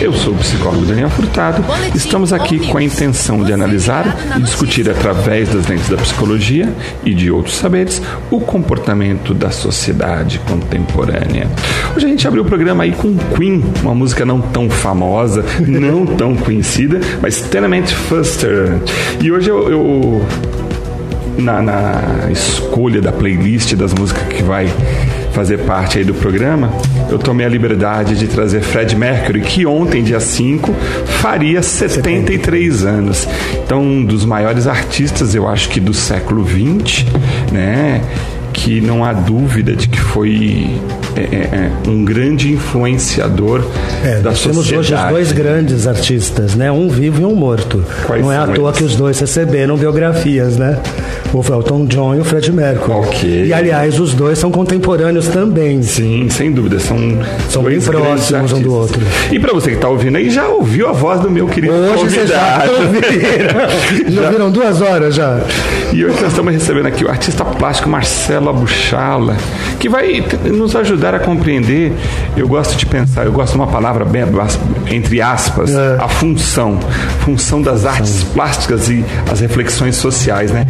Eu sou o psicólogo Daniel Furtado. Estamos aqui com a intenção de analisar e discutir através das lentes da psicologia e de outros saberes o comportamento da sociedade contemporânea. Hoje a gente abriu o programa aí com Queen, uma música não tão famosa, não tão conhecida, mas Tenement Fuster. E hoje eu, eu na, na escolha da playlist das músicas que vai fazer parte aí do programa, eu tomei a liberdade de trazer Fred Mercury, que ontem, dia 5, faria 73 anos. Então, um dos maiores artistas, eu acho que do século 20, né? Que não há dúvida de que foi é, é, é um grande influenciador é, da sociedade. Temos hoje os dois grandes artistas, né? Um vivo e um morto. Quais não é à toa eles? que os dois receberam biografias, né? o Elton John e o Fred Mercury. Ok. E aliás, os dois são contemporâneos também. Sim, sem dúvida. São, são bem próximos um do outro. E para você que está ouvindo aí, já ouviu a voz do meu querido Hoje convidado. já ouviram. já viram duas horas já. E hoje nós estamos recebendo aqui o artista plástico Marcelo Abuchala, que vai nos ajudar a compreender, eu gosto de pensar, eu gosto de uma palavra bem, entre aspas, é. a função, função das artes plásticas e as reflexões sociais, né?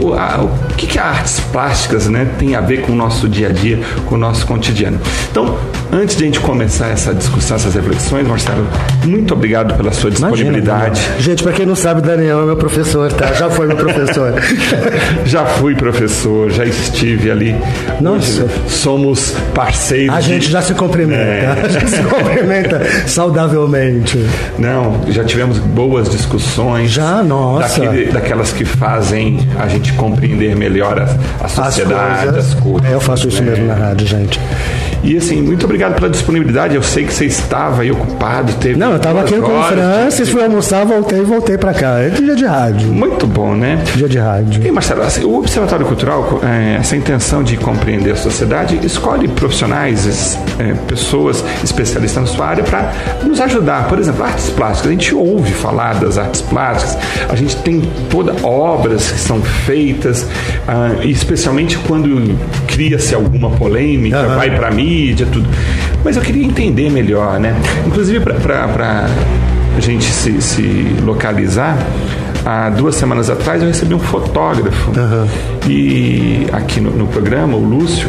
O, a, o que, que as artes plásticas né, tem a ver com o nosso dia a dia, com o nosso cotidiano. Então, antes de a gente começar essa discussão, essas reflexões, Marcelo, muito obrigado pela sua disponibilidade. Imagina, Gente, para quem não sabe, Daniel é meu professor, tá? Já foi meu professor. já fui professor, já estive ali. Nossa. somos parceiros. A de... gente já se cumprimenta, é. já se cumprimenta saudavelmente. Não, já tivemos boas discussões. Já, nossa. Daquele, daquelas que fazem a gente compreender melhor a, a sociedade, as coisas. As coisas é, eu faço isso né? mesmo na rádio, gente. E assim, muito obrigado pela disponibilidade. Eu sei que você estava aí ocupado. Teve Não, eu estava aqui com o Francis, fui almoçar, voltei e voltei para cá. É dia de rádio. Muito bom, né? Dia de rádio. E Marcelo, assim, o Observatório Cultural, é, essa intenção de compreender a sociedade, escolhe profissionais, é, pessoas especialistas na sua área para nos ajudar. Por exemplo, artes plásticas. A gente ouve falar das artes plásticas, a gente tem toda obras que são feitas, ah, especialmente quando cria-se alguma polêmica, uhum. vai para mim mídia, tudo. Mas eu queria entender melhor, né? Inclusive, para a gente se, se localizar, há duas semanas atrás eu recebi um fotógrafo uhum. e aqui no, no, programa, o Lúcio,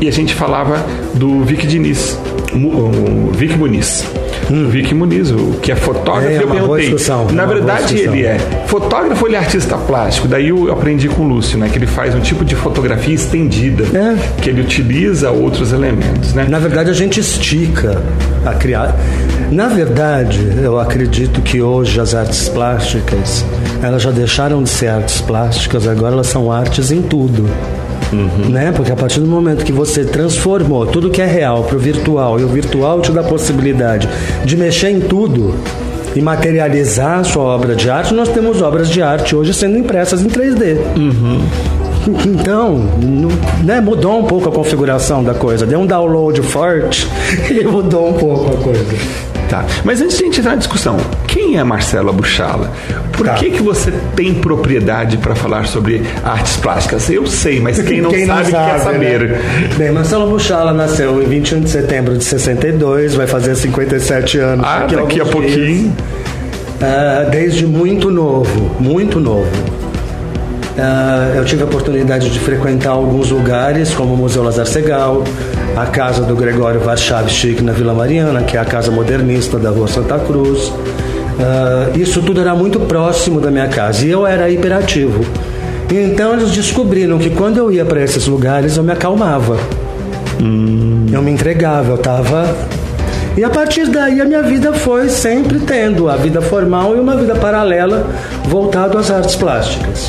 e a gente falava do Vic Diniz, o Vic Muniz. Hum. Vic Muniz, o que é fotógrafo, é, eu perguntei. Na verdade, ele é fotógrafo ou ele é artista plástico? Daí eu aprendi com o Lúcio, né? Que ele faz um tipo de fotografia estendida, é. que ele utiliza outros elementos, né? Na verdade, a gente estica a criar. Na verdade, eu acredito que hoje as artes plásticas, elas já deixaram de ser artes plásticas, agora elas são artes em tudo. Uhum. Né? Porque a partir do momento que você transformou tudo que é real para o virtual e o virtual te dá a possibilidade de mexer em tudo e materializar a sua obra de arte, nós temos obras de arte hoje sendo impressas em 3D. Uhum. Então, né, mudou um pouco a configuração da coisa. Deu um download forte e mudou um pouco a coisa. Tá. Mas antes de a gente entrar na discussão, quem é Marcela Buchala? Por tá. que, que você tem propriedade para falar sobre artes plásticas? Eu sei, mas quem não, quem sabe, não sabe, quer saber. Né? Bem, Marcela Buchala nasceu em 21 de setembro de 62, vai fazer 57 anos. Ah, daqui, daqui a pouquinho. Uh, desde muito novo, muito novo. Uh, eu tive a oportunidade de frequentar alguns lugares, como o Museu Lazar Segal, a casa do Gregório Warchavchik na Vila Mariana, que é a casa modernista da Rua Santa Cruz. Uh, isso tudo era muito próximo da minha casa e eu era hiperativo. Então eles descobriram que quando eu ia para esses lugares eu me acalmava. Hum. Eu me entregava, eu estava e a partir daí a minha vida foi sempre tendo a vida formal e uma vida paralela voltado às artes plásticas.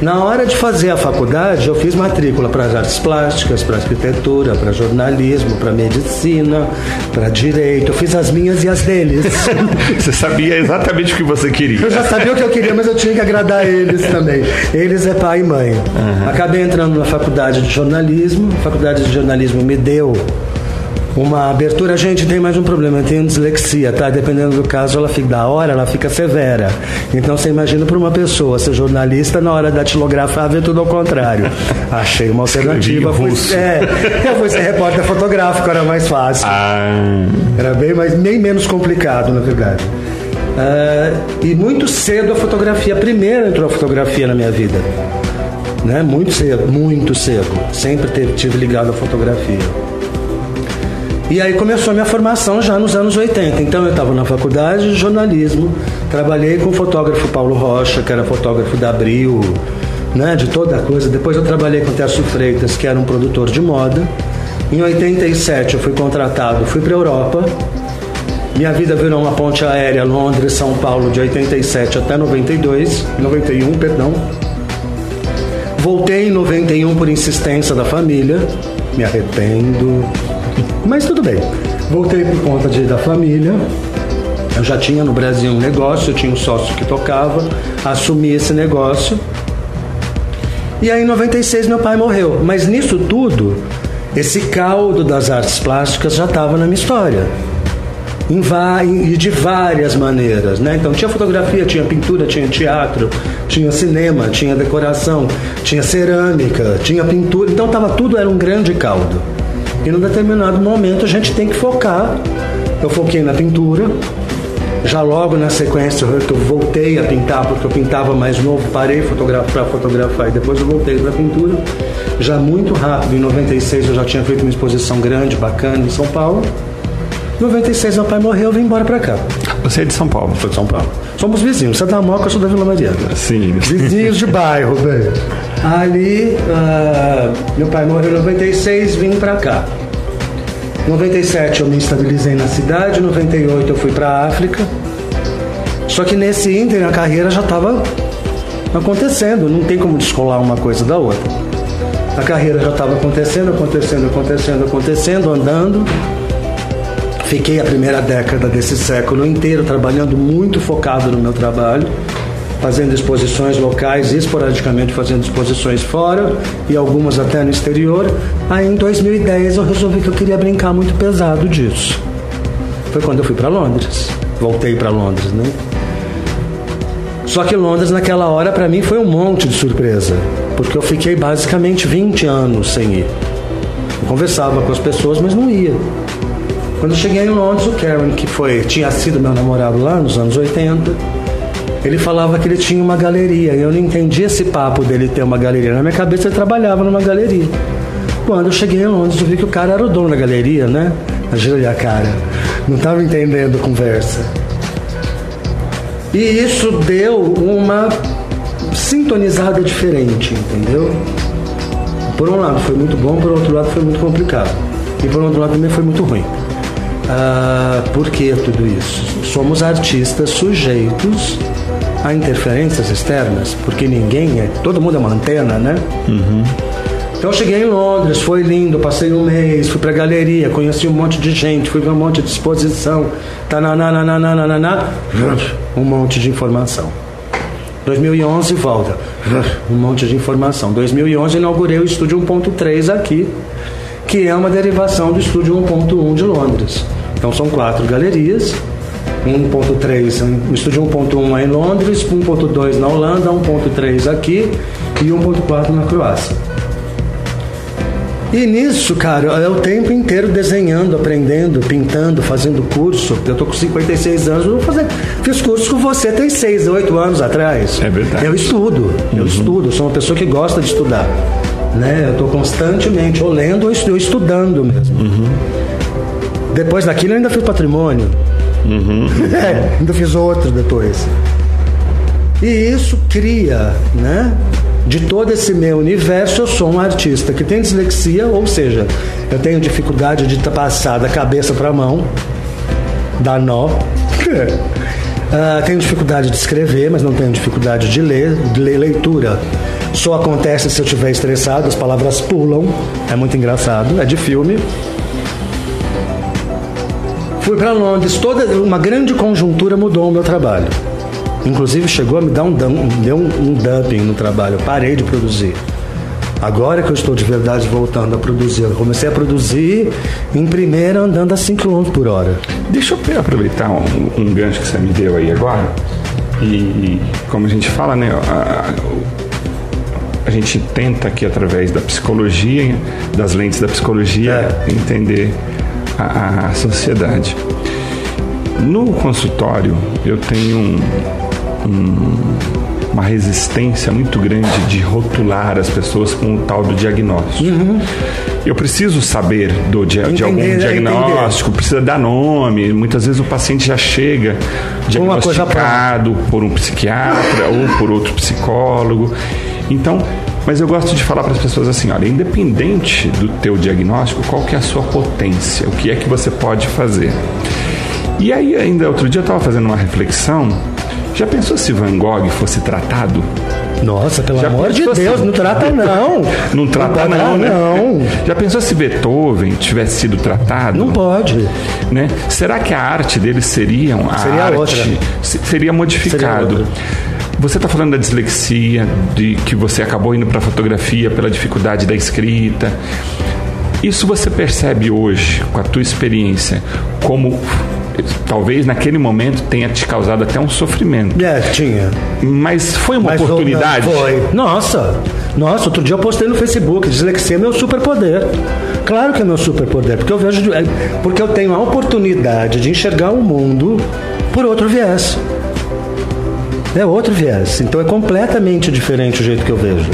Na hora de fazer a faculdade, eu fiz matrícula para as artes plásticas, para arquitetura, para jornalismo, para medicina, para direito. Eu fiz as minhas e as deles. você sabia exatamente o que você queria. Eu já sabia o que eu queria, mas eu tinha que agradar eles também. Eles é pai e mãe. Uhum. Acabei entrando na faculdade de jornalismo. A faculdade de jornalismo me deu uma abertura. Gente, tem mais um problema, eu tenho dislexia, tá? Dependendo do caso, ela fica da hora, ela fica severa. Então você imagina para uma pessoa ser jornalista na hora da tilografar ver tudo ao contrário. Achei uma alternativa. Fui, é, eu fui ser repórter fotográfico, era mais fácil. Ah. Era bem mais, bem menos complicado, na verdade. Uh, e muito cedo a fotografia, primeiro entrou a fotografia na minha vida. Né? Muito cedo, muito cedo. Sempre teve, tive ligado à fotografia. E aí começou a minha formação já nos anos 80. Então eu estava na faculdade de jornalismo, trabalhei com o fotógrafo Paulo Rocha, que era fotógrafo da Abril, né, de toda a coisa. Depois eu trabalhei com o Tércio Freitas, que era um produtor de moda. Em 87 eu fui contratado, fui para a Europa. Minha vida virou uma ponte aérea Londres, São Paulo, de 87 até 92, 91, perdão. Voltei em 91 por insistência da família. Me arrependo, mas tudo bem. Voltei por conta de, da família. Eu já tinha no Brasil um negócio, eu tinha um sócio que tocava, assumi esse negócio. E aí em 96 meu pai morreu. Mas nisso tudo, esse caldo das artes plásticas já estava na minha história. E de várias maneiras, né? Então tinha fotografia, tinha pintura, tinha teatro, tinha cinema, tinha decoração, tinha cerâmica, tinha pintura. Então tava tudo era um grande caldo. E num determinado momento a gente tem que focar. Eu foquei na pintura. Já logo na sequência eu voltei a pintar, porque eu pintava mais novo, parei para fotografar e depois eu voltei para pintura. Já muito rápido, em 96 eu já tinha feito uma exposição grande, bacana em São Paulo. Em 96 meu pai morreu, eu vim embora para cá. Você é de São Paulo? Sou de São Paulo. Somos vizinhos. Você é da Moca, eu sou da Vila Mariana. Sim. Vizinhos de bairro, bem. Ali, uh, meu pai morreu em 96, vim para cá. 97 eu me estabilizei na cidade, 98 eu fui para a África. Só que nesse ínter a carreira já estava acontecendo, não tem como descolar uma coisa da outra. A carreira já estava acontecendo, acontecendo, acontecendo, acontecendo, andando. Fiquei a primeira década desse século inteiro trabalhando muito focado no meu trabalho fazendo exposições locais esporadicamente fazendo exposições fora e algumas até no exterior. Aí em 2010 eu resolvi que eu queria brincar muito pesado disso. Foi quando eu fui para Londres. Voltei para Londres, né? Só que Londres naquela hora para mim foi um monte de surpresa, porque eu fiquei basicamente 20 anos sem ir. Eu conversava com as pessoas, mas não ia. Quando eu cheguei em Londres, o Karen, que foi, tinha sido meu namorado lá nos anos 80, ele falava que ele tinha uma galeria. E eu não entendi esse papo dele ter uma galeria. Na minha cabeça ele trabalhava numa galeria. Quando eu cheguei em Londres, eu vi que o cara era o dono da galeria, né? A a cara. Não estava entendendo a conversa. E isso deu uma sintonizada diferente, entendeu? Por um lado foi muito bom, por outro lado foi muito complicado. E por outro lado também foi muito ruim. Ah, por que tudo isso? Somos artistas sujeitos a interferências externas, porque ninguém é, todo mundo é uma antena, né? Uhum. Então eu cheguei em Londres, foi lindo, passei um mês, fui pra galeria, conheci um monte de gente, fui ver um monte de exposição, tananana, um monte de informação. 2011 volta, um monte de informação. 2011 inaugurei o estúdio 1.3 aqui, que é uma derivação do estúdio 1.1 de Londres. Então são quatro galerias, 1.3, o estúdio 1.1 é em Londres, 1.2 na Holanda, 1.3 aqui e 1.4 na Croácia. E nisso, cara, é o tempo inteiro desenhando, aprendendo, pintando, fazendo curso. Eu tô com 56 anos, vou fazer. Fiz curso com você tem 6, 8 anos atrás. É verdade. Eu estudo, eu uhum. estudo, sou uma pessoa que gosta de estudar. Né? Eu estou constantemente ou lendo ou estudando mesmo. Uhum. Depois daquilo eu ainda fiz patrimônio. Uhum. é, ainda fiz outro depois. E isso cria, né? De todo esse meu universo, eu sou um artista que tem dislexia, ou seja, eu tenho dificuldade de passar da cabeça para a mão, dar nó. uh, tenho dificuldade de escrever, mas não tenho dificuldade de ler, de ler leitura. Só acontece se eu estiver estressado, as palavras pulam, é muito engraçado, é de filme. Fui para Londres, toda uma grande conjuntura mudou o meu trabalho. Inclusive chegou a me dar um, deu um, um dumping no trabalho, eu parei de produzir. Agora que eu estou de verdade voltando a produzir. Eu comecei a produzir em primeira andando a 5 km por hora. Deixa eu aproveitar um, um, gancho que você me deu aí agora. E como a gente fala, né? A, a gente tenta aqui através da psicologia, das lentes da psicologia, é. entender a, a sociedade. No consultório, eu tenho um, um uma resistência muito grande de rotular as pessoas com o tal do diagnóstico. Uhum. Eu preciso saber do, de, entender, de algum é, diagnóstico, entender. precisa dar nome. Muitas vezes o paciente já chega diagnosticado por um psiquiatra ou por outro psicólogo. Então, mas eu gosto de falar para as pessoas assim, olha, independente do teu diagnóstico, qual que é a sua potência, o que é que você pode fazer. E aí ainda outro dia eu estava fazendo uma reflexão já pensou se Van Gogh fosse tratado? Nossa, pelo Já amor de Deus, se... não trata não. não trata não, não, né? Não. Já pensou se Beethoven tivesse sido tratado? Não pode. Né? Será que a arte dele seria a seria arte outra. seria modificado? Seria você está falando da dislexia, de que você acabou indo para a fotografia pela dificuldade da escrita. Isso você percebe hoje, com a tua experiência, como talvez naquele momento tenha te causado até um sofrimento. É, tinha. Mas foi uma Mas oportunidade? Foi. Nossa, nossa, outro dia eu postei no Facebook, dislexia é meu superpoder. Claro que é meu superpoder, porque eu vejo, é, porque eu tenho a oportunidade de enxergar o mundo por outro viés. É outro viés. Então é completamente diferente o jeito que eu vejo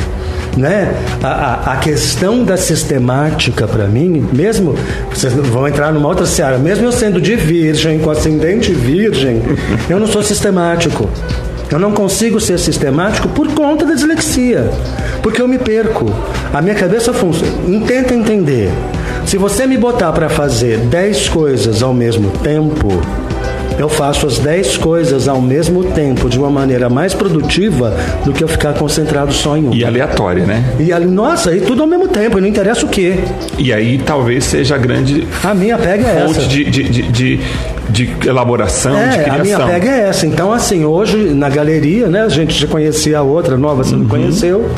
né? A, a, a questão da sistemática para mim, mesmo vocês vão entrar numa outra seara, mesmo eu sendo de virgem, com ascendente virgem, eu não sou sistemático. Eu não consigo ser sistemático por conta da dislexia, porque eu me perco. A minha cabeça funciona. Tenta entender. Se você me botar para fazer 10 coisas ao mesmo tempo, eu faço as 10 coisas ao mesmo tempo de uma maneira mais produtiva do que eu ficar concentrado só em uma. E aleatória, né? E nossa, e tudo ao mesmo tempo, não interessa o quê. E aí talvez seja a grande a minha pega é fonte essa. De, de, de, de, de elaboração, é, de criação. A minha pega é essa. Então, assim, hoje na galeria, né, a gente já conhecia a outra nova, você uhum. não conheceu.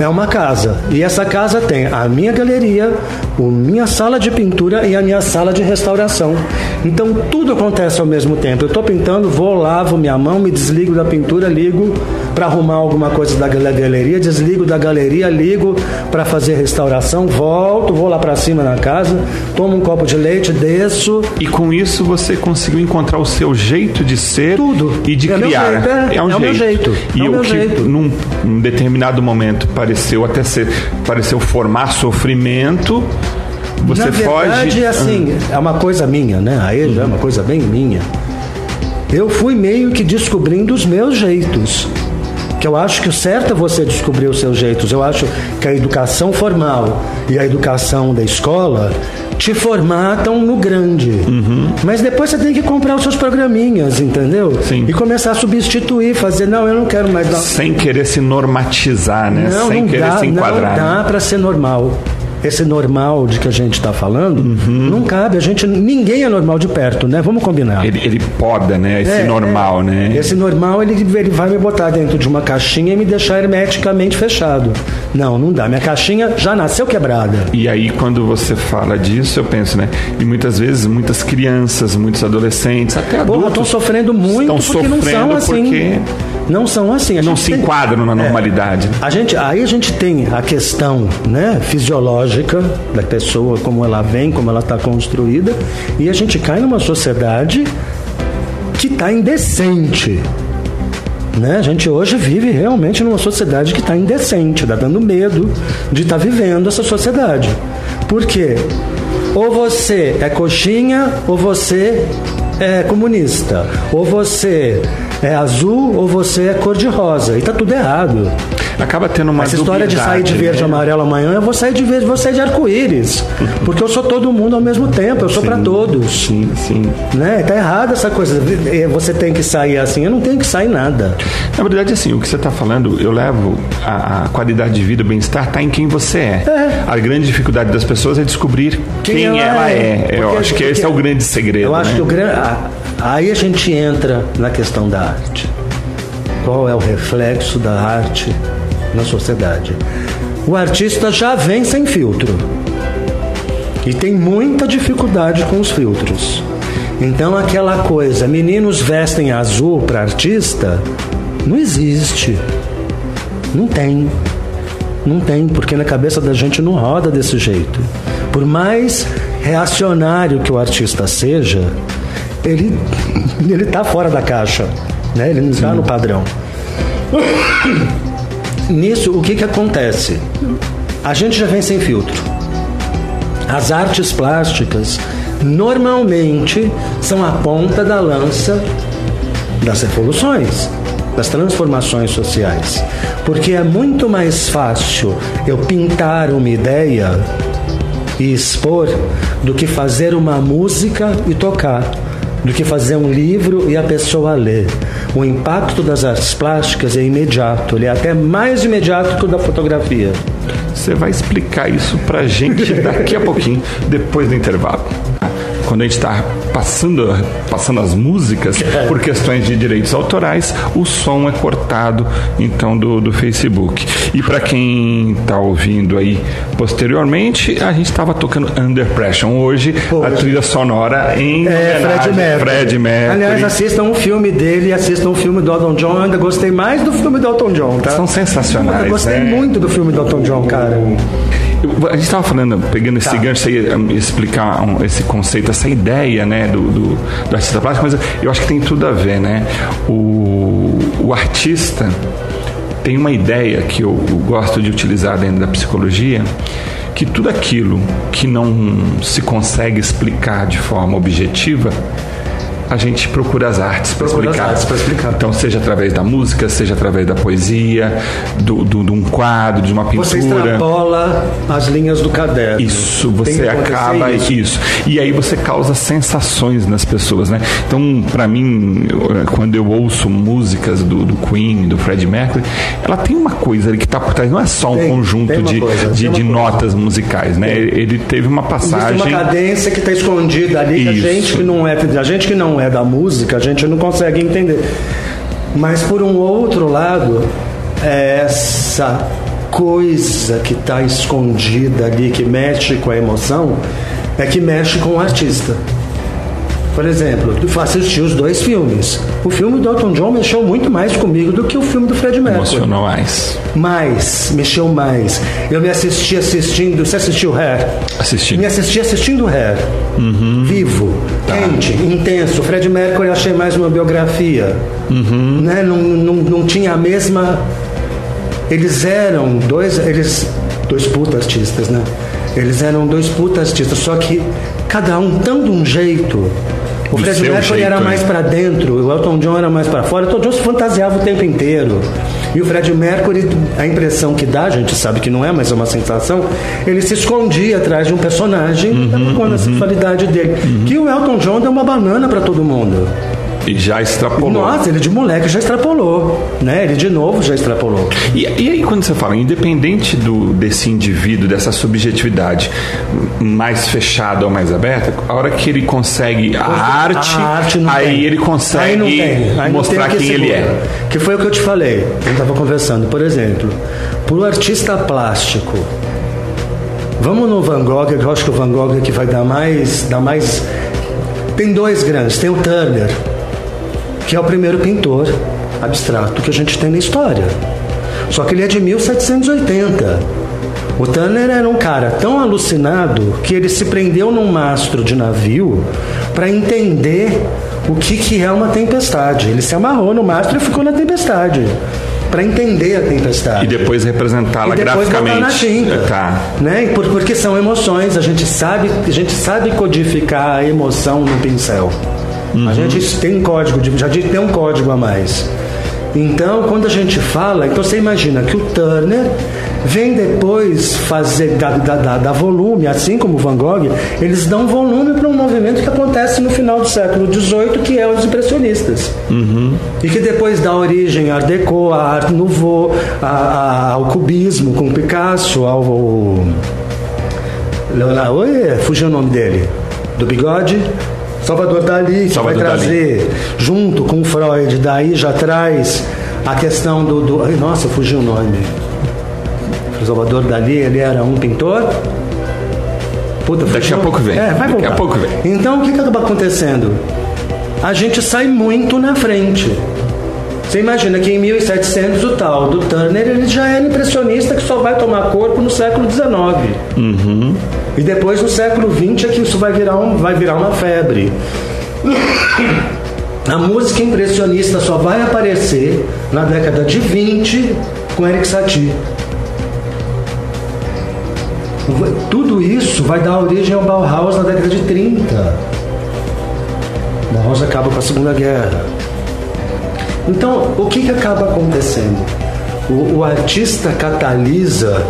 É uma casa. E essa casa tem a minha galeria, a minha sala de pintura e a minha sala de restauração. Então tudo acontece ao mesmo tempo. Eu estou pintando, vou, lavo minha mão, me desligo da pintura, ligo para arrumar alguma coisa da galeria, desligo da galeria, ligo para fazer restauração, volto, vou lá para cima na casa, tomo um copo de leite, desço. E com isso você conseguiu encontrar o seu jeito de ser Tudo. e de é criar. Jeito, é, é, um é jeito. meu jeito. E é o, que jeito. Num, num determinado momento pareceu até ser, pareceu formar sofrimento você Na verdade, foge. assim, ah. é uma coisa minha, né? Aí já é uma coisa bem minha. Eu fui meio que descobrindo os meus jeitos. Que eu acho que o certo é você descobrir os seus jeitos. Eu acho que a educação formal e a educação da escola te formatam no grande. Uhum. Mas depois você tem que comprar os seus programinhas, entendeu? Sim. E começar a substituir, fazer, não, eu não quero mais dar. Sem querer se normatizar, né? Não, Sem não querer dá, se enquadrar. Não dá para ser normal esse normal de que a gente está falando, uhum. não cabe. A gente, ninguém é normal de perto, né? Vamos combinar. Ele, ele poda, né? Esse é, normal, é. né? Esse normal, ele, ele vai me botar dentro de uma caixinha e me deixar hermeticamente fechado. Não, não dá. Minha caixinha já nasceu quebrada. E aí, quando você fala disso, eu penso, né? E muitas vezes, muitas crianças, muitos adolescentes, até adultos... estão sofrendo muito estão porque não são assim. Porque não são assim. A não se tem... enquadram na é. normalidade. É, a gente, aí a gente tem a questão né, fisiológica da pessoa, como ela vem, como ela está construída, e a gente cai numa sociedade que está indecente. Né? A gente hoje vive realmente numa sociedade que está indecente, está dando medo de estar tá vivendo essa sociedade. Por quê? Ou você é coxinha, ou você é comunista. Ou você é azul, ou você é cor-de-rosa. E está tudo errado. Acaba tendo uma Essa história de sair de verde e né? amarelo amanhã, eu vou sair de verde, vou sair de arco-íris. Porque eu sou todo mundo ao mesmo tempo, eu sou para todos. Sim, sim. Né? Tá errado essa coisa. Você tem que sair assim, eu não tenho que sair nada. Na verdade, assim, o que você está falando, eu levo a, a, qualidade de vida, o bem-estar, está em quem você é. é. A grande dificuldade das pessoas é descobrir quem, quem ela, ela, é. é. Porque, eu acho que esse é o grande segredo. Eu acho né? que o grande. Aí a gente entra na questão da arte. Qual é o reflexo da arte na sociedade. o artista já vem sem filtro. E tem muita dificuldade com os filtros. Então aquela coisa, meninos vestem azul para artista, não existe. Não tem. Não tem, porque na cabeça da gente não roda desse jeito. Por mais reacionário que o artista seja, ele ele tá fora da caixa, né? Ele não está no padrão. Nisso, o que que acontece? A gente já vem sem filtro. As artes plásticas normalmente são a ponta da lança das revoluções, das transformações sociais. Porque é muito mais fácil eu pintar uma ideia e expor do que fazer uma música e tocar, do que fazer um livro e a pessoa ler. O impacto das artes plásticas é imediato, ele é até mais imediato que o da fotografia. Você vai explicar isso pra gente daqui a pouquinho, depois do intervalo quando a gente está passando, passando as músicas, é. por questões de direitos autorais, o som é cortado então do, do Facebook. E para quem está ouvindo aí posteriormente, a gente estava tocando Under Pressure hoje, hoje, a trilha sonora em é, Fred Mercury. Fred Mercury. Aliás, assistam um filme dele, assistam um filme do Elton John. Eu ainda gostei mais do filme do Elton John, tá? São sensacionais. Eu gostei né? muito do filme do Elton John, cara. A gente estava falando, pegando esse tá. gancho, aí, explicar um, esse conceito, essa ideia né, do, do, do, artista plástico, mas eu acho que tem tudo a ver, né? O, o artista tem uma ideia que eu, eu gosto de utilizar dentro da psicologia, que tudo aquilo que não se consegue explicar de forma objetiva a gente procura as artes para explicar. explicar. Então, seja através da música, seja através da poesia, do, do, de um quadro, de uma pintura. Você extrapola as linhas do caderno. Isso, você acaba isso. isso. E aí você causa sensações nas pessoas, né? Então, para mim, quando eu ouço músicas do, do Queen, do Fred Mercury, ela tem uma coisa ali que está por trás, não é só um tem, conjunto tem de, coisa, de, de notas musicais, né? Ele teve uma passagem. Existe uma cadência que está escondida ali, que a gente que não é, a gente que não é da música, a gente não consegue entender. Mas por um outro lado, é essa coisa que está escondida ali, que mexe com a emoção, é que mexe com o artista. Por exemplo, tu assistir os dois filmes. O filme do Elton John mexeu muito mais comigo do que o filme do Fred Mercury. Emocionou mais. Mais, mexeu mais. Eu me assisti assistindo. Você assistiu Hair? Assisti. Me assisti assistindo Hair. Uhum. Vivo, tá. quente, intenso. Fred Mercury eu achei mais uma biografia. Uhum. Né? Não, não, não tinha a mesma. Eles eram dois. Eles. Dois puta artistas, né? Eles eram dois puta artistas, só que cada um de um jeito o Fred Mercury era mais para dentro, o Elton John era mais para fora. O Elton John se fantasiava o tempo inteiro. E o Fred Mercury, a impressão que dá, a gente sabe que não é, mas é uma sensação, ele se escondia atrás de um personagem uhum, com a uhum, sexualidade dele. Uhum. Que o Elton John deu uma banana para todo mundo. E já extrapolou. Nossa, ele de moleque já extrapolou, né? Ele de novo já extrapolou. E, e aí quando você fala, independente do, desse indivíduo, dessa subjetividade mais fechada ou mais aberta, a hora que ele consegue a, a arte, arte aí tem. ele consegue aí aí mostrar quem ele é. Que foi o que eu te falei, eu estava conversando. Por exemplo, para o artista plástico, Vamos no Van Gogh, eu acho que o Van Gogh é que vai dar mais, dar mais. Tem dois grandes, tem o Turner, que é o primeiro pintor abstrato que a gente tem na história. Só que ele é de 1780. O Turner era um cara tão alucinado que ele se prendeu num mastro de navio para entender o que, que é uma tempestade. Ele se amarrou no mastro e ficou na tempestade para entender a tempestade. E depois representá-la graficamente. na tinta, tá. né? Porque são emoções, a gente sabe, a gente sabe codificar a emoção no pincel. Uhum. A gente tem um código, já tem um código a mais. Então, quando a gente fala, então você imagina que o Turner vem depois fazer da, da, da, volume, assim como o Van Gogh, eles dão volume para um movimento que acontece no final do século XVIII, que é os impressionistas. Uhum. E que depois dá origem à Art Deco, à Art Nouveau, a, a, ao cubismo com Picasso, ao. ao Leonardo, oi, fugiu o nome dele. Do bigode, Salvador Dali, que vai trazer, Dali. junto com Freud, daí já traz a questão do. do nossa, fugiu o nome. O Salvador Dali, ele era um pintor. Puta, Daqui a pouco vem. É, vai Daqui voltar. a pouco vem. Então, o que, que acaba acontecendo? A gente sai muito na frente. Você imagina que em 1700 o tal do Turner ele já era impressionista que só vai tomar corpo no século XIX. Uhum. E depois no século XX é que isso vai virar, um, vai virar uma febre. A música impressionista só vai aparecer na década de 20 com Eric Satie. Tudo isso vai dar origem ao Bauhaus na década de 30. O Bauhaus acaba com a Segunda Guerra. Então, o que, que acaba acontecendo? O, o artista catalisa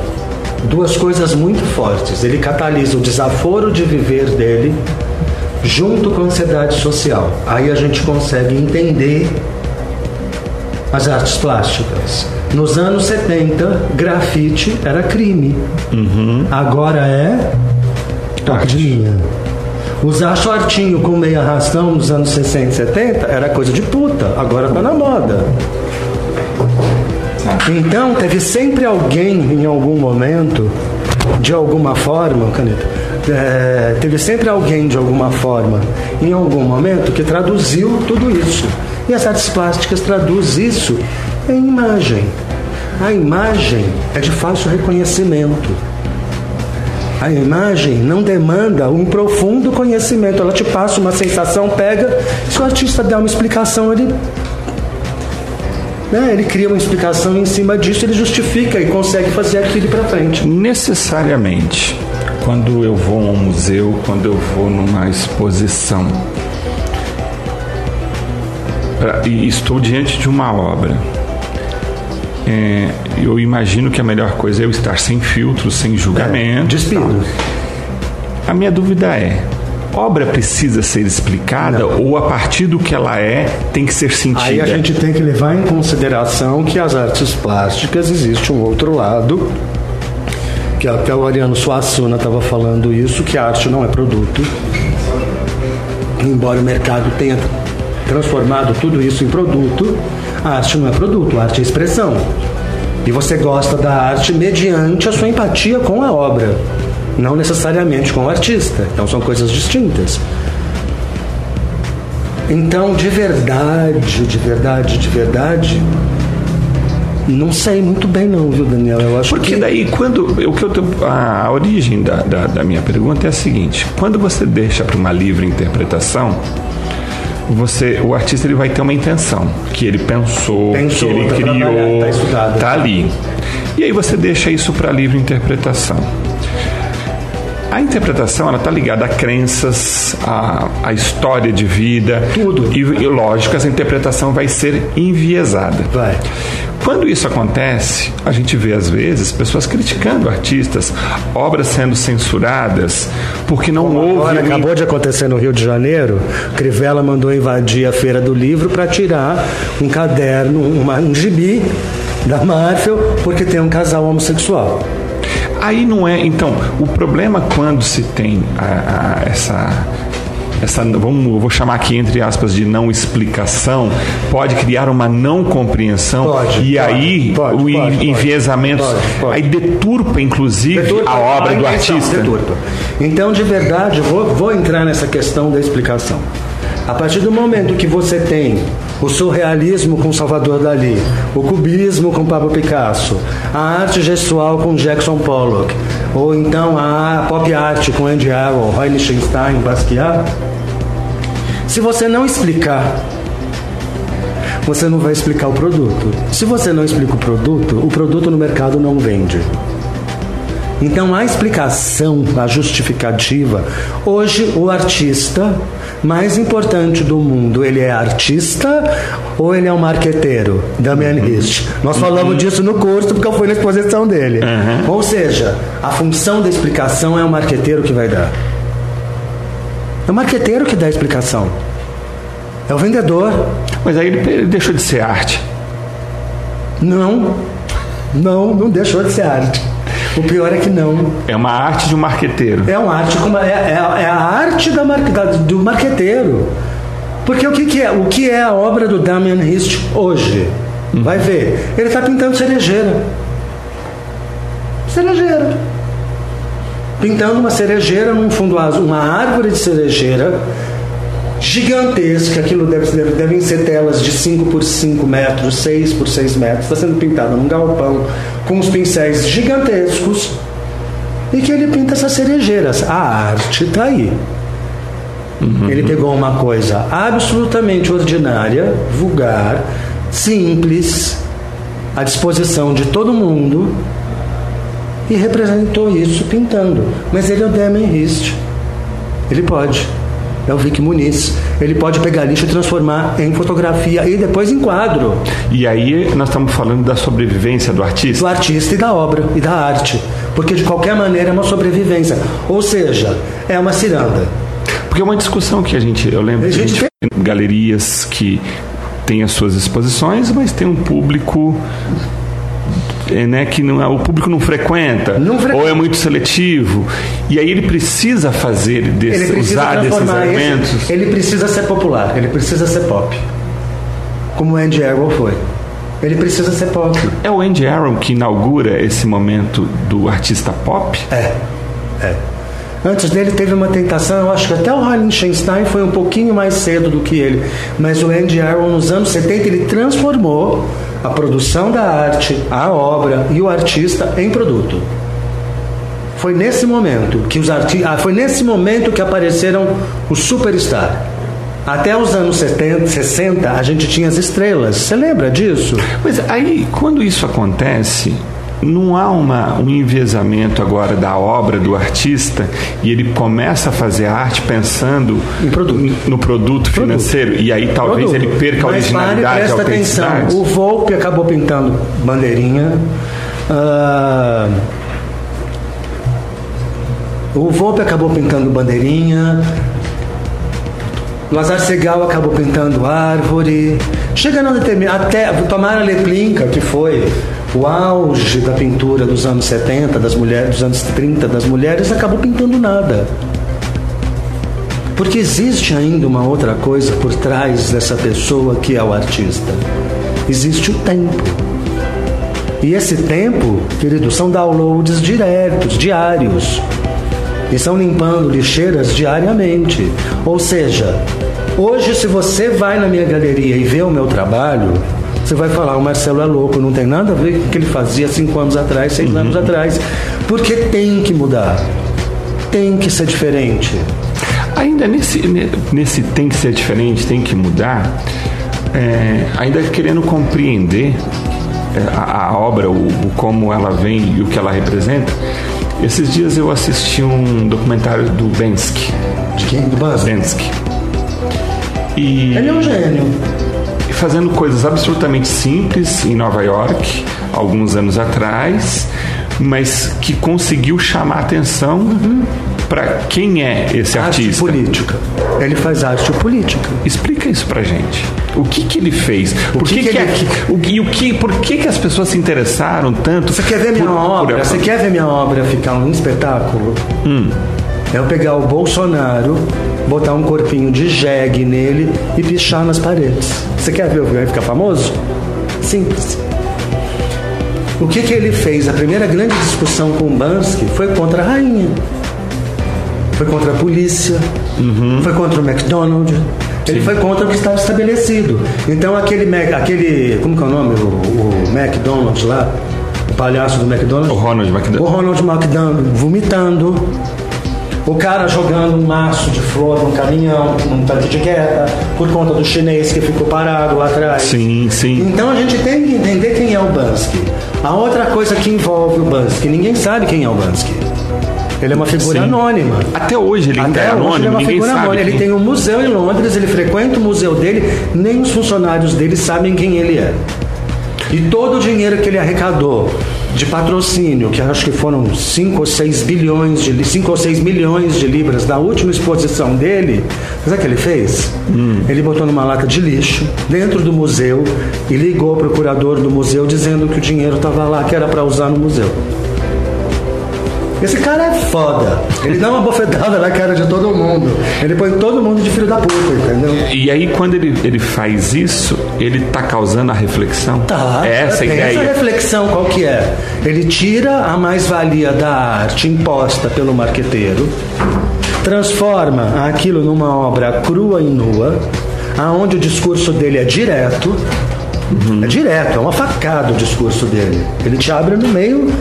duas coisas muito fortes. Ele catalisa o desaforo de viver dele junto com a ansiedade social. Aí a gente consegue entender as artes plásticas. Nos anos 70, grafite era crime. Uhum. Agora é toque de linha. Usar shortinho com meia arrastão nos anos 60 e 70 era coisa de puta. Agora tá na moda. Então, teve sempre alguém em algum momento, de alguma forma, caneta, é, teve sempre alguém de alguma forma, em algum momento, que traduziu tudo isso. E as artes plásticas traduz isso em imagem. A imagem é de fácil reconhecimento. A imagem não demanda um profundo conhecimento, ela te passa uma sensação, pega. Se o artista der uma explicação, ele né, ele cria uma explicação em cima disso, ele justifica e consegue fazer aquilo para frente. Necessariamente, quando eu vou a um museu, quando eu vou numa exposição pra, e estou diante de uma obra, é, eu imagino que a melhor coisa é eu estar sem filtro, sem julgamento. É, despido. A minha dúvida é: obra precisa ser explicada Não. ou a partir do que ela é tem que ser sentida? Aí a gente tem que levar em consideração que as artes plásticas existe um outro lado, que até o Ariano Suassuna estava falando isso, que a arte não é produto. Embora o mercado tenha transformado tudo isso em produto, a arte não é produto, a arte é expressão. E você gosta da arte mediante a sua empatia com a obra não necessariamente com o artista. Então são coisas distintas. Então, de verdade, de verdade, de verdade, não sei muito bem não, viu, Daniel? Eu acho Porque que... daí, quando... O que eu tô, a, a origem da, da, da minha pergunta é a seguinte. Quando você deixa para uma livre interpretação, você, o artista ele vai ter uma intenção que ele pensou, pensou que ele tá criou, tá, estudado, tá ali. E aí você deixa isso para livre interpretação. A interpretação ela está ligada a crenças, a, a história de vida, tudo. E, e lógico, essa interpretação vai ser enviesada. Vai. Quando isso acontece, a gente vê às vezes pessoas criticando artistas, obras sendo censuradas porque não Como houve. Agora, acabou de acontecer no Rio de Janeiro. Crivella mandou invadir a feira do livro para tirar um caderno, uma, um gibi da Marvel porque tem um casal homossexual. Aí não é. Então, o problema quando se tem a, a, essa essa vamos vou chamar aqui entre aspas de não explicação pode criar uma não compreensão pode, e pode, aí pode, o enviesamento aí deturpa inclusive deturpa, a obra do artista deturpa. então de verdade vou, vou entrar nessa questão da explicação a partir do momento que você tem o surrealismo com Salvador Dali, o cubismo com Pablo Picasso, a arte gestual com Jackson Pollock, ou então a pop art com Andy Warhol, Roy Lichtenstein, Basquiat. Se você não explicar, você não vai explicar o produto. Se você não explica o produto, o produto no mercado não vende. Então a explicação, a justificativa, hoje o artista mais importante do mundo, ele é artista ou ele é um marqueteiro? Damian uhum. Hirst. Nós uhum. falamos disso no curso porque eu fui na exposição dele. Uhum. Ou seja, a função da explicação é o marqueteiro que vai dar. É o marqueteiro que dá a explicação. É o vendedor. Mas aí ele deixou de ser arte. Não. Não, não deixou de ser arte. O pior é que não. É uma arte de um marqueteiro. É uma arte como é, é, é a arte da, da, do marqueteiro. Porque o que, que, é? O que é a obra do Damian Hirst hoje? Hum. Vai ver. Ele está pintando cerejeira. cerejeira. Pintando uma cerejeira num fundo azul, uma árvore de cerejeira gigantesca, aquilo deve, deve, devem ser telas de 5 por 5 metros, 6 por 6 metros, está sendo pintada num galpão com os pincéis gigantescos e que ele pinta essas cerejeiras. A arte está aí. Uhum. Ele pegou uma coisa absolutamente ordinária, vulgar, simples, à disposição de todo mundo e representou isso pintando. Mas ele é o Damien Hirst. Ele pode. É o Vic Muniz. Ele pode pegar lixo e transformar em fotografia e depois em quadro. E aí nós estamos falando da sobrevivência do artista? Do artista e da obra e da arte. Porque de qualquer maneira é uma sobrevivência. Ou seja, é uma ciranda. Porque é uma discussão que a gente. Eu lembro a gente, gente tem galerias que têm as suas exposições, mas tem um público né, que não, é, o público não frequenta, não frequenta, ou é muito seletivo. E aí ele precisa fazer desse, ele precisa usar desses elementos. Esse, ele precisa ser popular, ele precisa ser pop. Como o Andy Arrow foi. Ele precisa ser pop. É o Andy Arrow que inaugura esse momento do artista pop? É. É. Antes dele teve uma tentação, eu acho que até o Harlan Schenstein foi um pouquinho mais cedo do que ele. Mas o Andy Arrow nos anos 70 ele transformou a produção da arte, a obra e o artista em produto. Foi nesse momento que os arti ah, foi nesse momento que apareceram os superstar. Até os anos 70, 60, a gente tinha as estrelas. Você lembra disso? Mas aí, quando isso acontece, não há uma, um enviesamento agora da obra do artista e ele começa a fazer arte pensando produto. no produto financeiro produto. e aí talvez produto. ele perca a originalidade Mas presta atenção, o Volpe acabou pintando bandeirinha uh, o Volpe acabou pintando bandeirinha Lazar Segal acabou pintando árvore chegando a até Tomara Leplinka que foi o auge da pintura dos anos 70, das mulheres, dos anos 30 das mulheres, acabou pintando nada. Porque existe ainda uma outra coisa por trás dessa pessoa que é o artista. Existe o tempo. E esse tempo, querido, são downloads diretos, diários. E estão limpando lixeiras diariamente. Ou seja, hoje, se você vai na minha galeria e vê o meu trabalho, você vai falar, o Marcelo é louco, não tem nada a ver com o que ele fazia cinco anos atrás, seis uhum. anos atrás. Porque tem que mudar. Tem que ser diferente. Ainda nesse, nesse tem que ser diferente, tem que mudar, é, ainda querendo compreender é, a, a obra, o, o, como ela vem e o que ela representa, esses dias eu assisti um documentário do Bensky. De quem? Do Bensky. E... Ele é um gênio fazendo coisas absolutamente simples em Nova York, alguns anos atrás, mas que conseguiu chamar atenção uhum. para quem é esse arte artista. política. Ele faz arte política. Explica isso pra gente. O que que ele fez? Por que, que, que, que ele... é, o, e o que, por que que as pessoas se interessaram tanto? Você quer ver minha por, obra? Por... Você quer ver minha obra ficar um espetáculo? Hum. É eu pegar o Bolsonaro botar um corpinho de jegue nele e pichar nas paredes. Você quer ver o vai ficar famoso? Simples. O que, que ele fez? A primeira grande discussão com o Bansky foi contra a rainha. Foi contra a polícia. Uhum. Foi contra o McDonald's. Ele Sim. foi contra o que estava estabelecido. Então aquele, aquele como que é o nome? O, o McDonald's lá, o palhaço do McDonald's. O Ronald McDonald. O Ronald McDonald vomitando o cara jogando um maço de flor num caminhão, num tanque de guerra, por conta do chinês que ficou parado lá atrás. Sim, sim. Então a gente tem que entender quem é o Bansky. A outra coisa que envolve o Bansky, ninguém sabe quem é o Bansky. Ele é uma figura Sim. anônima. Até hoje ele Até é anônimo, ele é uma figura anônima. Quem... Ele tem um museu em Londres, ele frequenta o museu dele, nem os funcionários dele sabem quem ele é. E todo o dinheiro que ele arrecadou de patrocínio, que acho que foram 5 ou 6 bilhões de 5 ou 6 milhões de libras da última exposição dele, sabe o que ele fez? Hum. Ele botou numa lata de lixo dentro do museu e ligou o curador do museu dizendo que o dinheiro estava lá, que era para usar no museu. Esse cara é foda. Ele dá uma bofetada na cara de todo mundo. Ele põe todo mundo de filho da puta, entendeu? E aí, quando ele, ele faz isso, ele tá causando a reflexão? Tá. É essa tem ideia. Essa reflexão qual que é? Ele tira a mais-valia da arte imposta pelo marqueteiro, transforma aquilo numa obra crua e nua, aonde o discurso dele é direto. É direto, é uma facada o discurso dele. Ele te abre no meio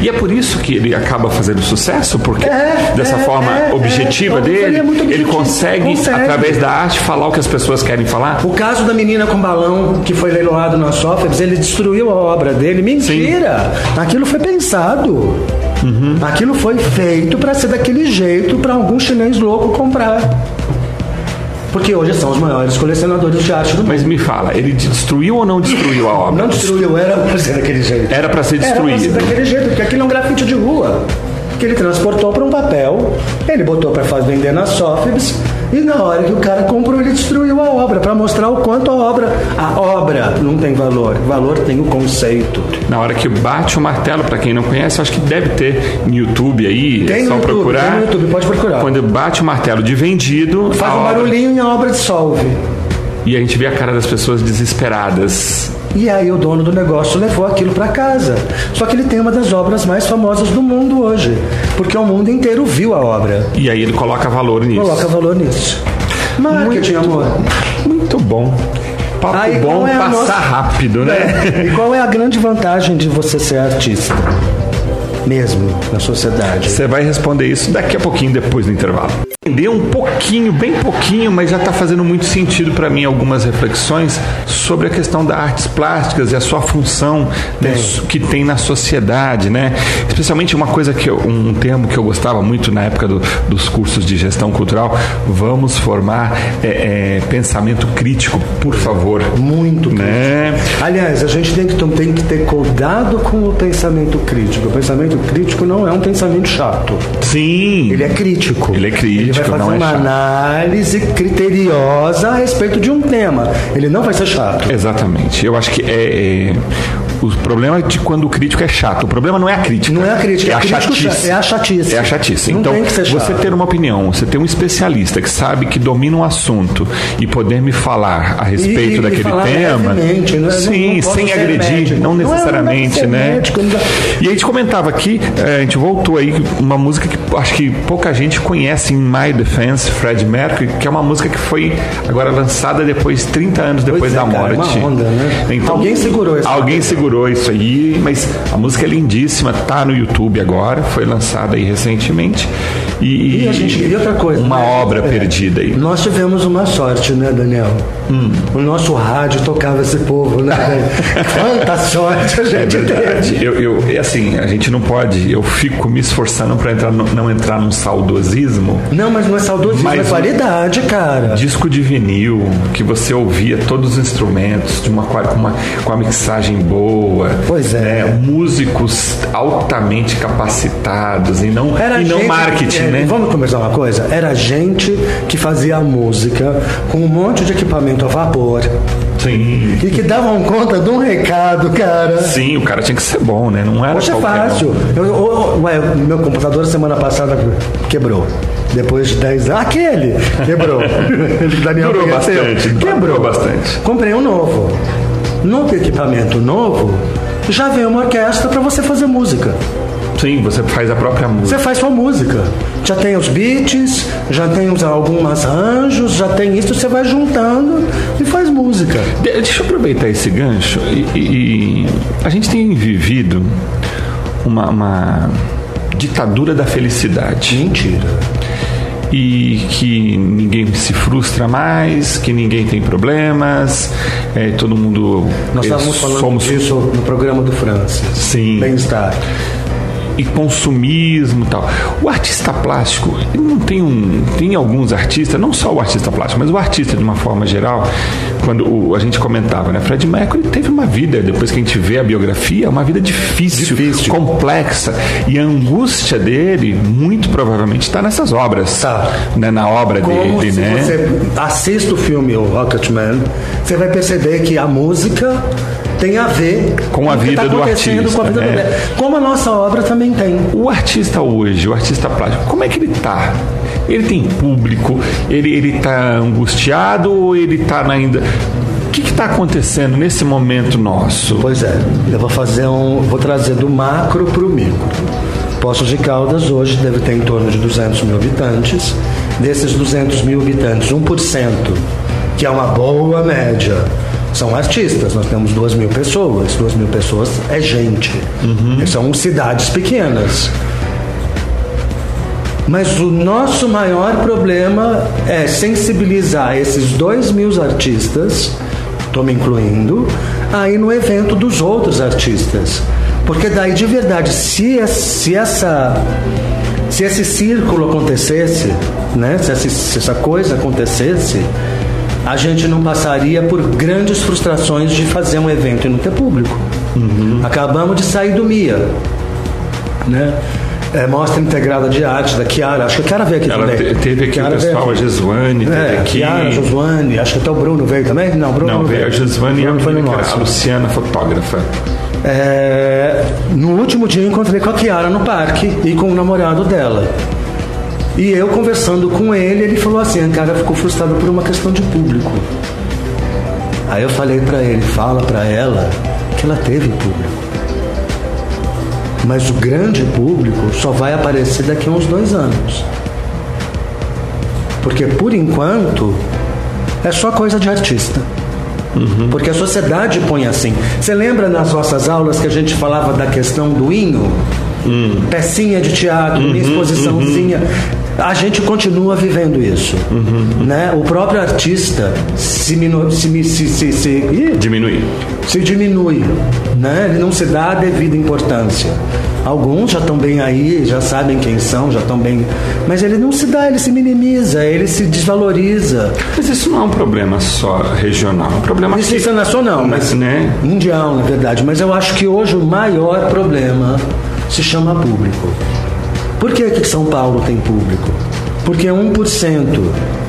E é por isso que ele acaba fazendo sucesso, porque É, dessa é, forma é, objetiva é. dele, Ele é muito ele objetivo. consegue, Consegue. através da arte, falar o que as pessoas querem falar. O caso da menina com balão que foi leiloado na Sófebs, ele destruiu a obra dele. Mentira! Aquilo foi pensado. Aquilo foi feito para ser daquele jeito para algum chinês louco comprar. Porque hoje são os maiores colecionadores de arte do mundo. Mas me fala, ele destruiu ou não destruiu a obra? Não destruiu, era para ser daquele jeito. Era para ser Era pra ser destruído. daquele jeito, porque aquilo é um grafite de rua. Que ele transportou para um papel, ele botou para vender na Sófebs, e na hora que o cara comprou, ele destruiu a obra, para mostrar o quanto a obra. A obra não tem valor, valor tem o conceito. Na hora que bate o martelo, para quem não conhece, acho que deve ter no YouTube aí, Tem é só YouTube, procurar. tem no YouTube, pode procurar. Quando bate o martelo de vendido, Faz um obra- barulhinho e a obra dissolve. e a gente vê a cara das pessoas desesperadas. E aí o dono do negócio levou aquilo para casa. Só que ele tem uma das obras mais famosas do mundo hoje, porque o mundo inteiro viu a obra. E aí ele coloca valor nisso. Coloca valor nisso. Marketing, amor. Muito bom. Papo Aí, bom é passar nossa- rápido, né? E qual é a grande vantagem de você ser artista? Mesmo na sociedade. Você vai responder isso daqui a pouquinho, depois do intervalo. Entender um pouquinho, bem pouquinho, mas já está fazendo muito sentido para mim algumas reflexões sobre a questão das artes plásticas e a sua função né, que tem na sociedade, né? Especialmente uma coisa que eu, um termo que eu gostava muito na época do- dos cursos de gestão cultural, vamos formar é, é, pensamento crítico, por favor. Muito Né? Aliás, a gente tem que, tem que ter cuidado com o pensamento crítico. O pensamento crítico não é um pensamento chato. Sim. Ele é crítico. Ele é crítico, Ele vai fazer não é uma chato. análise criteriosa a respeito de um tema. Ele não vai ser chato. Exatamente. Eu acho que é, é, o problema de quando o crítico é chato. O problema não é a crítica. Não é a crítica, é é a crítico chatice. é a chatice. É a chatice. Não então, você ter uma opinião, você ter um especialista que sabe que domina um assunto e poder me falar a respeito E- e daquele falar tema. né? Sim, não sem agredir, médico. não Não é, não necessariamente, ser né? médico, dá- E a gente comentava aqui, eh, a gente voltou aí, uma música que acho que pouca gente conhece em My Defense, Fred Mercury, que é uma música que foi agora lançada depois, 30 anos depois Pois é, da cara, é uma morte. onda, né? Alguém segurou esse Alguém papel. Segurou isso aí, mas a música é lindíssima, tá no YouTube agora, foi lançada aí recentemente. E, E, a gente, e outra coisa. uma né? obra É, perdida aí. Nós tivemos uma sorte, né, Daniel? Hum. O nosso rádio tocava esse povo, né? Quanta sorte a É gente verdade. teve. Eu, eu, é assim, a gente não pode. Eu fico me esforçando para não entrar num saudosismo. Não, mas não é saudosismo, Mas é qualidade, cara. Disco de vinil, que você ouvia todos os instrumentos de uma, com, uma, com a mixagem boa. Pois é. né? Músicos altamente capacitados e não, Era e não gente- marketing, é, né? Vamos conversar uma coisa? Era gente que fazia música com um monte de equipamento a vapor Sim. e que davam conta de um recado, cara. Sim, o cara tinha que ser bom, né? Não era Hoje é fácil. Eu, eu- ué, meu computador semana passada quebrou. Depois de 10 anos. Aquele! Quebrou. Daniel Durou bastante, Quebrou. durou bastante. Comprei um novo. No equipamento novo, já vem uma orquestra para você fazer música. Sim, você faz a própria música. Você faz sua música. Já tem os beats, já tem os, alguns arranjos, já tem isso, você vai juntando e faz música. De- Deixa eu aproveitar esse gancho. E, e- e a gente tem vivido uma, uma ditadura da felicidade. Mentira. E que ninguém se frustra mais, que ninguém tem problemas, é, todo mundo. Nós é, estávamos falando somos disso no programa do Francis. Sim. Bem-estar. E consumismo e tal. O artista plástico, ele não tem um. Tem alguns artistas, não só o artista plástico, mas o artista de uma forma geral, quando o- a gente comentava, né? Fred Mercury teve uma vida, depois que a gente vê a biografia, uma vida difícil, Difícil. complexa. E a angústia dele, muito provavelmente, está nessas obras. Tá. Né? Na obra Como dele, se né? você assista o filme o Rocketman, você vai perceber que a música tem a ver com a vida tá do artista. Com a vida né? do... Como a nossa obra também tem. O artista hoje, o artista plástico, como é que ele está? Ele tem público? Ele ele está angustiado ou ele está ainda o que está acontecendo nesse momento nosso? Pois é, eu vou fazer um, vou trazer do macro para o micro. Poços de Caldas hoje deve ter em torno de 200 mil habitantes. Desses 200 mil habitantes, 1%, que é uma boa média, são artistas. Nós temos 2 mil pessoas. 2 mil pessoas é gente. Uhum. São cidades pequenas. Mas o nosso maior problema é sensibilizar esses 2 mil artistas, estou me incluindo, aí no evento dos outros artistas. Porque daí de verdade, se, se essa se esse círculo acontecesse, né, se, essa, se essa coisa acontecesse, a gente não passaria por grandes frustrações de fazer um evento e não ter público. Uhum. Acabamos de sair do MIA, né? É, mostra integrada de arte da Chiara. Acho que a Chiara veio aqui Ela também. teve aqui Chiara o pessoal, a Gesuane, teve é, aqui. Chiara, Josuane, acho que até o Bruno veio também. Não, Bruno não, veio a Gesuane e a, foi no a. Luciana, fotógrafa. É, no último dia eu encontrei com a Kiara no parque e com o namorado dela. E eu conversando com ele, ele falou assim: a cara ficou frustrada por uma questão de público. Aí eu falei para ele: fala para ela que ela teve público. Mas o grande público só vai aparecer daqui a uns dois anos. Porque por enquanto é só coisa de artista. Uhum. Porque a sociedade põe assim. Você lembra nas nossas aulas que a gente falava da questão do hino? Uhum. Pecinha de teatro, uhum, exposiçãozinha. Uhum. A gente continua vivendo isso. Uhum. Né? O próprio artista se, minu, se, se, se, se diminui. Se diminui. Né? Ele não se dá a devida importância. Alguns já estão bem aí, já sabem quem são, já estão bem. Mas ele não se dá, ele se minimiza, ele se desvaloriza. Mas isso não é um problema só regional, é um problema isso, isso é nacional, mas né? mundial, na verdade. Mas eu acho que hoje o maior problema se chama público. Por que, que São Paulo tem público? Porque 1%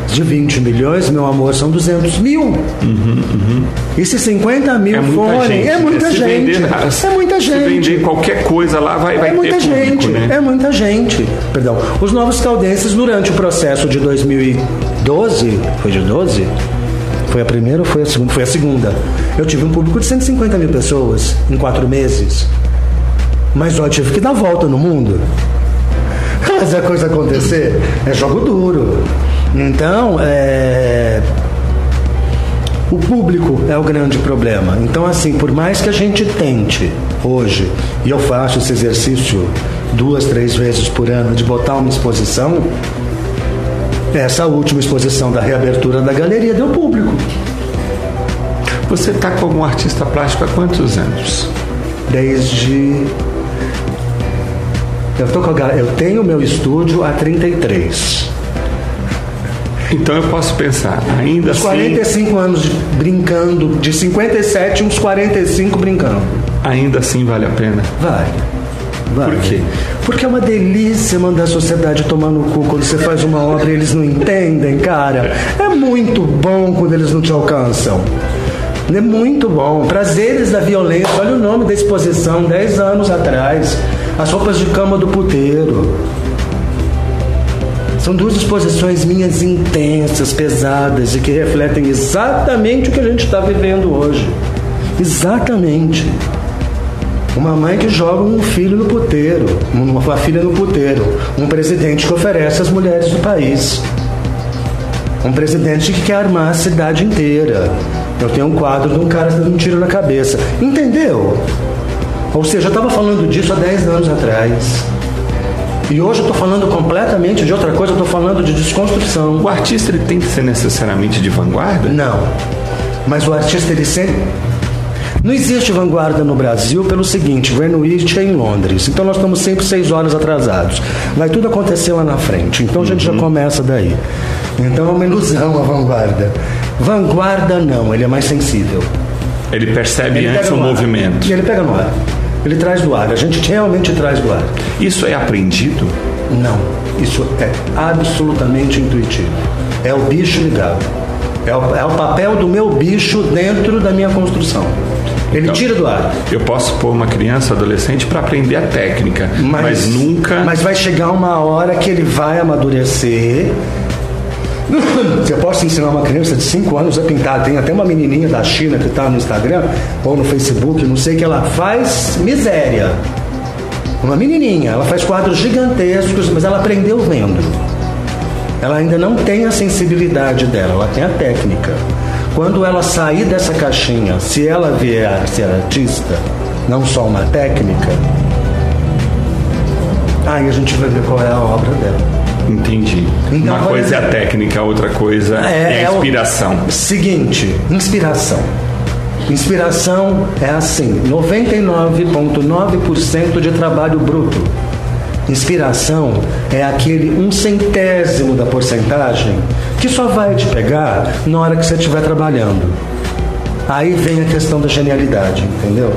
de 20 milhões, meu amor, são 200 mil. Uhum, uhum. E se 50 mil é forem, é muita se gente. Vender, é muita gente. Se vender qualquer coisa lá, vai, vai é muita ter gente. Público, né? É muita gente. Perdão. Os novos caldenses, durante o processo de 2012, foi de 12? Foi a primeira ou foi a segunda? Foi a segunda. Eu tive um público de 150 mil pessoas em quatro meses. Mas eu tive que dar volta no mundo. Fazer a coisa acontecer é jogo duro. Então, é... o público é o grande problema. Então, assim, por mais que a gente tente hoje, e eu faço esse exercício duas, três vezes por ano, de botar uma exposição, essa última exposição da reabertura da galeria deu público. Você está como artista plástico há quantos anos? Desde eu, tô com a... eu tenho meu estúdio há 33. Então eu posso pensar, ainda uns assim. 45 anos brincando, de 57, uns 45 brincando. Ainda assim vale a pena? Vai. Vai. Por quê? Porque é uma delícia mandar a sociedade tomar no cu quando você faz uma obra e eles não entendem, cara. É muito bom quando eles não te alcançam. É muito bom. Prazeres da violência. Olha o nome da exposição, 10 anos atrás. As roupas de cama do puteiro. São duas exposições minhas intensas, pesadas e que refletem exatamente o que a gente está vivendo hoje. Exatamente. Uma mãe que joga um filho no puteiro, uma filha no puteiro, um presidente que oferece às mulheres do país. Um presidente que quer armar a cidade inteira. Eu tenho um quadro de um cara dando um tiro na cabeça. Entendeu? Ou seja, eu estava falando disso há 10 anos atrás. E hoje eu estou falando completamente de outra coisa, eu estou falando de desconstrução. O artista ele tem que ser necessariamente de vanguarda? Não. Mas o artista ele sempre. Não existe vanguarda no Brasil pelo seguinte: Greenwich é em Londres, então nós estamos sempre seis horas atrasados. Vai tudo acontecer lá na frente, então a gente uhum. já começa daí. Então é uma ilusão a vanguarda. Vanguarda não, ele é mais sensível. Ele percebe ele antes o movimento. E ele pega no ar. Ele traz do ar, a gente realmente traz do ar. Isso é aprendido? Não, isso é absolutamente intuitivo. É o bicho ligado. É o, é o papel do meu bicho dentro da minha construção. Ele então, tira do ar. Eu posso pôr uma criança, adolescente, para aprender a técnica, mas, mas, nunca. Mas vai chegar uma hora que ele vai amadurecer. Você pode ensinar uma criança de 5 anos a pintar. Tem até uma menininha da China que está no Instagram ou no Facebook, não sei, que ela faz miséria. Uma menininha, ela faz quadros gigantescos, mas ela aprendeu vendo. Ela ainda não tem a sensibilidade dela, ela tem a técnica. Quando ela sair dessa caixinha, se ela vier ser artista, não só uma técnica, aí a gente vai ver qual é a obra dela. Entendi. Então, uma coisa é a técnica, outra coisa é, é a inspiração. É o seguinte, inspiração. Inspiração é assim, 99,9% de trabalho bruto. Inspiração é aquele um centésimo da porcentagem que só vai te pegar na hora que você estiver trabalhando. Aí vem a questão da genialidade, entendeu?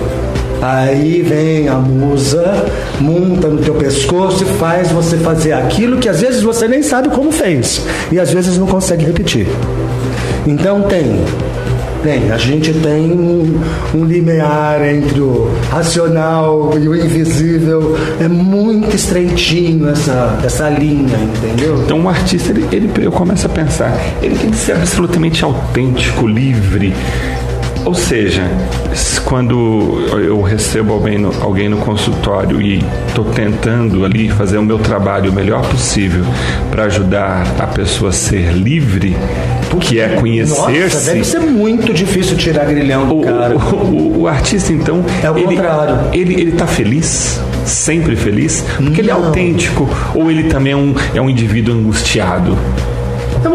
Aí vem a musa, monta no teu pescoço e faz você fazer aquilo que às vezes você nem sabe como fez e às vezes não consegue repetir. Então tem tem, a gente tem um, um limiar entre o racional e o invisível. É muito estreitinho essa, essa linha, entendeu? Então o artista, ele, ele, eu começo a pensar, ele tem que ser absolutamente autêntico, livre. Ou seja, quando eu recebo alguém no, alguém no consultório e estou tentando ali fazer o meu trabalho o melhor possível para ajudar a pessoa a ser livre, que é conhecer-se. Deve ser muito difícil tirar grilhão do o, cara. O, o, o, artista, então. É o ele, contrário. Ele, ele tá feliz? Sempre feliz? Porque Não. ele é autêntico? Ou ele também é um, é um indivíduo angustiado?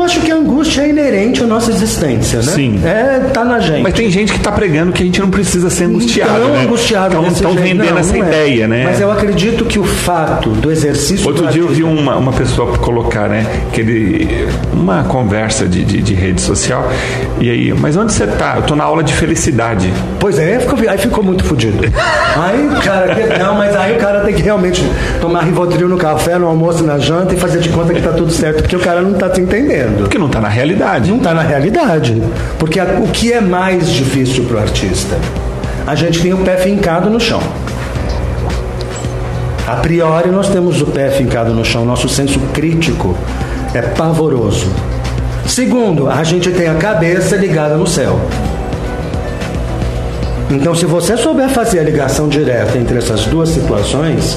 Eu acho que a angústia é inerente à nossa existência, né? Sim. É, tá na gente. Mas tem gente que está pregando que a gente não precisa ser angustiado. Não né? angustiado. Então estão vendendo não, essa não é. ideia, né? Mas eu acredito que o fato do exercício. Outro dia eu vi uma, uma pessoa colocar, né? Que ele, uma conversa de, de, de rede social. E aí, mas onde você está? Eu estou na aula de felicidade. Pois é, aí ficou, aí ficou muito fodido. aí, cara, não, mas aí o cara tem que realmente tomar Rivotril no café, no almoço, na janta e fazer de conta que tá tudo certo, porque o cara não tá te entendendo entendendo. Porque não está na realidade. Não está na realidade. Porque a, o que é mais difícil para o artista? A gente tem o pé fincado no chão. A priori, nós temos o pé fincado no chão, nosso senso crítico é pavoroso. Segundo, a gente tem a cabeça ligada no céu. Então, se você souber fazer a ligação direta entre essas duas situações,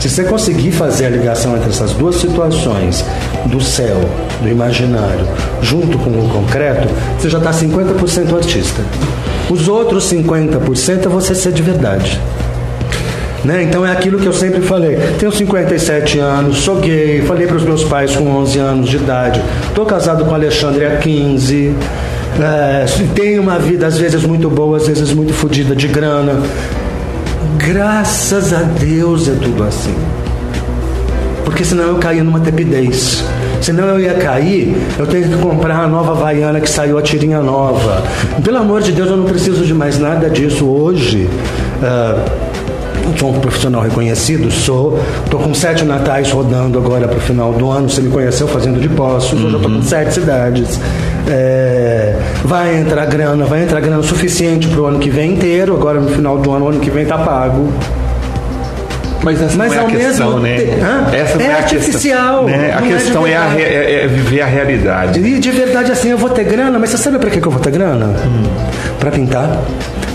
se você conseguir fazer a ligação entre essas duas situações, do céu, do imaginário, junto com o concreto, você já está 50% artista. Os outros 50% é você ser de verdade. Né? Então é aquilo que eu sempre falei. Tenho 57 anos, sou gay, falei para os meus pais com 11 anos de idade, estou casado com Alexandre há 15. É, tenho uma vida às vezes muito boa, às vezes muito fodida de grana. Graças a Deus é tudo assim. Porque senão eu caía numa tepidez. Senão eu ia cair, eu tenho que comprar a nova Havaiana que saiu a tirinha nova. Pelo amor de Deus, eu não preciso de mais nada disso hoje. Uh, sou um profissional reconhecido, sou. Estou com sete natais rodando agora para o final do ano. Você me conheceu fazendo de postos, hoje eu estou com uhum. sete cidades. É, vai entrar grana, vai entrar grana suficiente para o ano que vem inteiro. Agora no final do ano, o ano que vem está pago. Mas essa Mas não é a questão, né? Essa é, é artificial. Questão, né? A questão é, é, a, é, é, viver a realidade. E de verdade, assim, eu vou ter grana, mas você sabe para que eu vou ter grana? Hum. Para pintar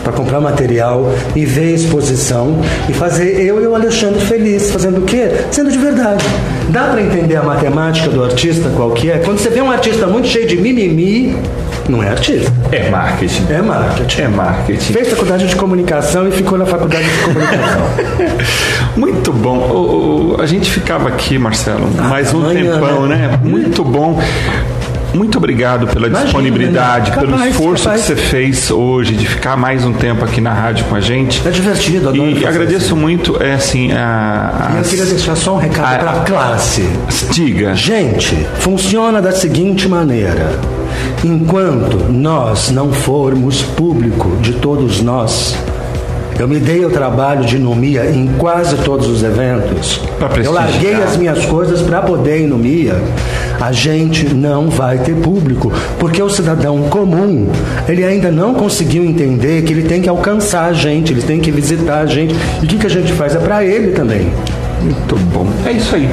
para comprar material e ver exposição e fazer eu e o Alexandre feliz, fazendo o quê? Sendo de verdade. Dá para entender a matemática do artista qual que é? Quando você vê um artista muito cheio de mimimi, não é artista. É marketing. É marketing. É marketing. Fez faculdade de comunicação e ficou na faculdade de comunicação. Muito bom. O, o, a gente ficava aqui, Marcelo, ah, mais um amanhã, tempão, né? né? Muito bom. Muito obrigado pela Imagina, disponibilidade, capaz, pelo esforço capaz. que você fez hoje de ficar mais um tempo aqui na rádio com a gente. É divertido, adoro E agradeço assim. muito, é assim, a, a Eu queria deixar só um recado para a classe. Diga. Gente, funciona da seguinte maneira. Enquanto nós não formos público de todos nós, eu me dei o trabalho de Numia em quase todos os eventos. Eu larguei as minhas coisas para poder ir no Mia. a gente não vai ter público, porque o cidadão comum, ele ainda não conseguiu entender que ele tem que alcançar a gente, ele tem que visitar a gente. E o que, que a gente faz é para ele também. Muito bom. É isso aí.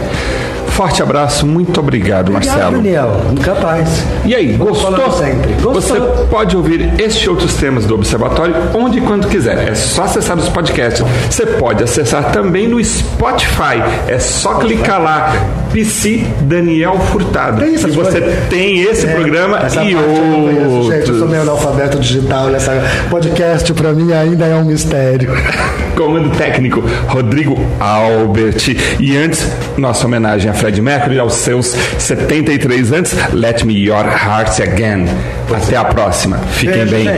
Forte abraço, muito obrigado, obrigado Marcelo. Daniel, capaz. E aí, Vamos gostou? sempre. Gostou? Você pode ouvir este e outros temas do Observatório onde e quando quiser. É só acessar os podcasts. Você pode acessar também no Spotify. É só clicar lá. PC Daniel Furtado. É isso, e você coisas. tem esse É, programa e parte eu outros. Gente, eu sou meio analfabeto digital nessa podcast para mim ainda é um mistério. Comando técnico Rodrigo Albert. E antes, nossa homenagem a Fred Mercury aos seus 73 anos. Let me your heart again. Até a próxima. Fiquem Beijo, bem. gente.